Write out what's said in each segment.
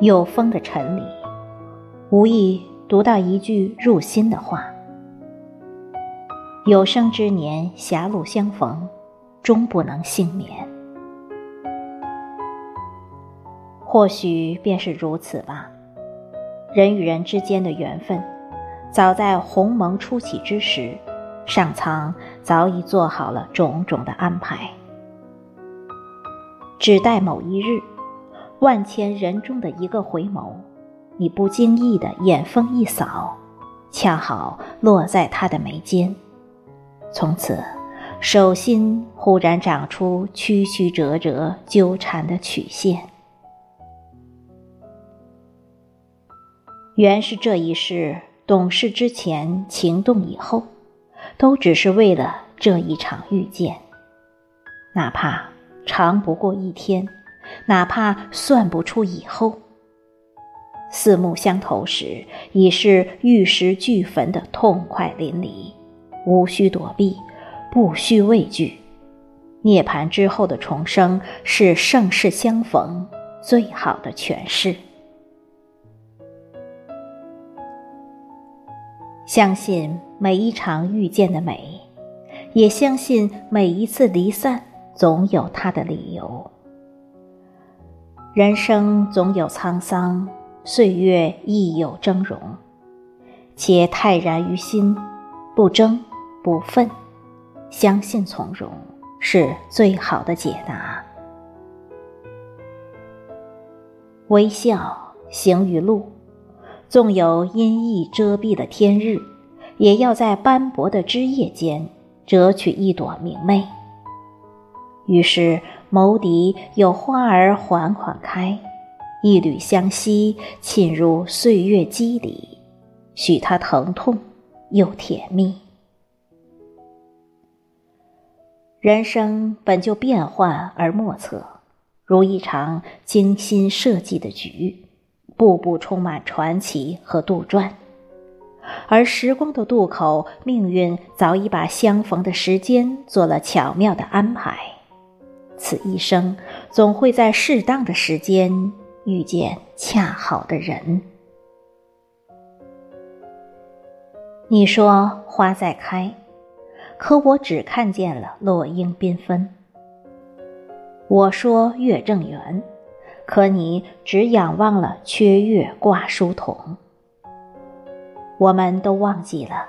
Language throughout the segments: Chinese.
有风的晨里，无意读到一句入心的话：“有生之年狭路相逢，终不能幸免。”或许便是如此吧。人与人之间的缘分，早在鸿蒙初起之时，上苍早已做好了种种的安排，只待某一日。万千人中的一个回眸，你不经意的眼风一扫，恰好落在他的眉间，从此手心忽然长出曲曲折折纠缠的曲线。原是这一世懂事之前，情动以后，都只是为了这一场遇见，哪怕长不过一天。哪怕算不出以后，四目相投时，已是玉石俱焚的痛快淋漓，无需躲避，不需畏惧。涅槃之后的重生，是盛世相逢最好的诠释。相信每一场遇见的美，也相信每一次离散总有它的理由。人生总有沧桑，岁月亦有峥嵘，且泰然于心，不争不愤，相信从容是最好的解答。微笑行于路，纵有阴翳遮蔽的天日，也要在斑驳的枝叶间折取一朵明媚。于是。眸底有花儿缓缓开，一缕香息沁入岁月肌里，许它疼痛又甜蜜。人生本就变幻而莫测，如一场精心设计的局，步步充满传奇和杜撰。而时光的渡口，命运早已把相逢的时间做了巧妙的安排。此一生，总会在适当的时间遇见恰好的人。你说花在开，可我只看见了落英缤纷。我说月正圆，可你只仰望了缺月挂书筒。我们都忘记了，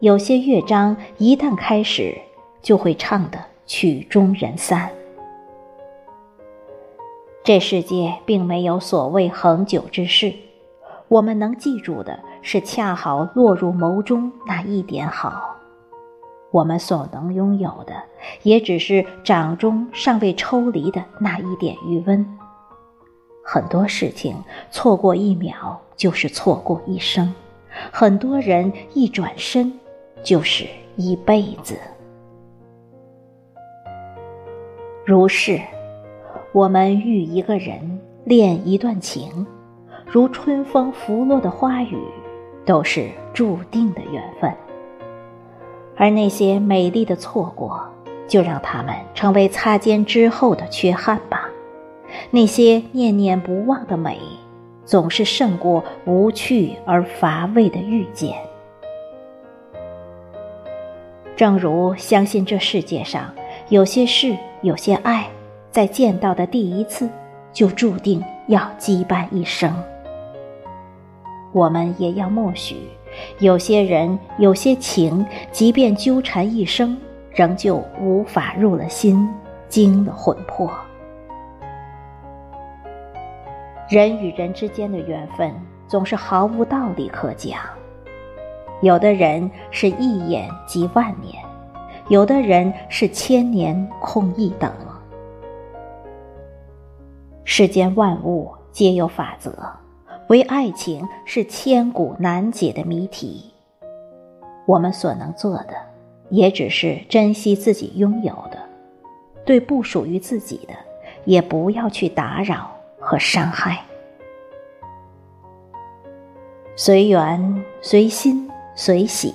有些乐章一旦开始，就会唱得曲终人散。这世界并没有所谓恒久之事，我们能记住的是恰好落入眸中那一点好。我们所能拥有的，也只是掌中尚未抽离的那一点余温。很多事情错过一秒就是错过一生，很多人一转身就是一辈子。如是。我们遇一个人，恋一段情，如春风拂落的花雨，都是注定的缘分。而那些美丽的错过，就让他们成为擦肩之后的缺憾吧。那些念念不忘的美，总是胜过无趣而乏味的遇见。正如相信这世界上有些事，有些爱。在见到的第一次，就注定要羁绊一生。我们也要默许，有些人、有些情，即便纠缠一生，仍旧无法入了心，惊了魂魄。人与人之间的缘分，总是毫无道理可讲。有的人是一眼即万年，有的人是千年空一等。世间万物皆有法则，唯爱情是千古难解的谜题。我们所能做的，也只是珍惜自己拥有的，对不属于自己的，也不要去打扰和伤害。随缘、随心、随喜，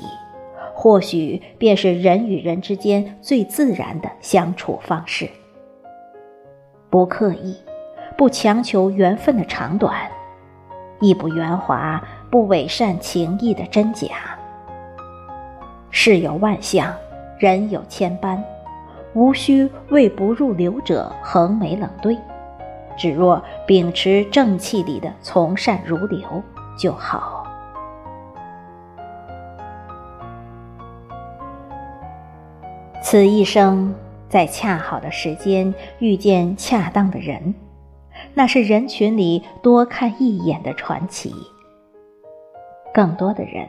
或许便是人与人之间最自然的相处方式。不刻意。不强求缘分的长短，亦不圆滑，不伪善情意的真假。世有万象，人有千般，无需为不入流者横眉冷对，只若秉持正气里的从善如流就好。此一生，在恰好的时间遇见恰当的人。那是人群里多看一眼的传奇。更多的人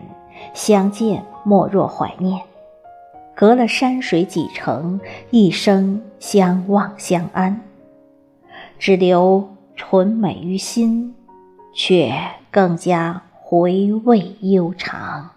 相见莫若怀念，隔了山水几程，一生相望相安，只留纯美于心，却更加回味悠长。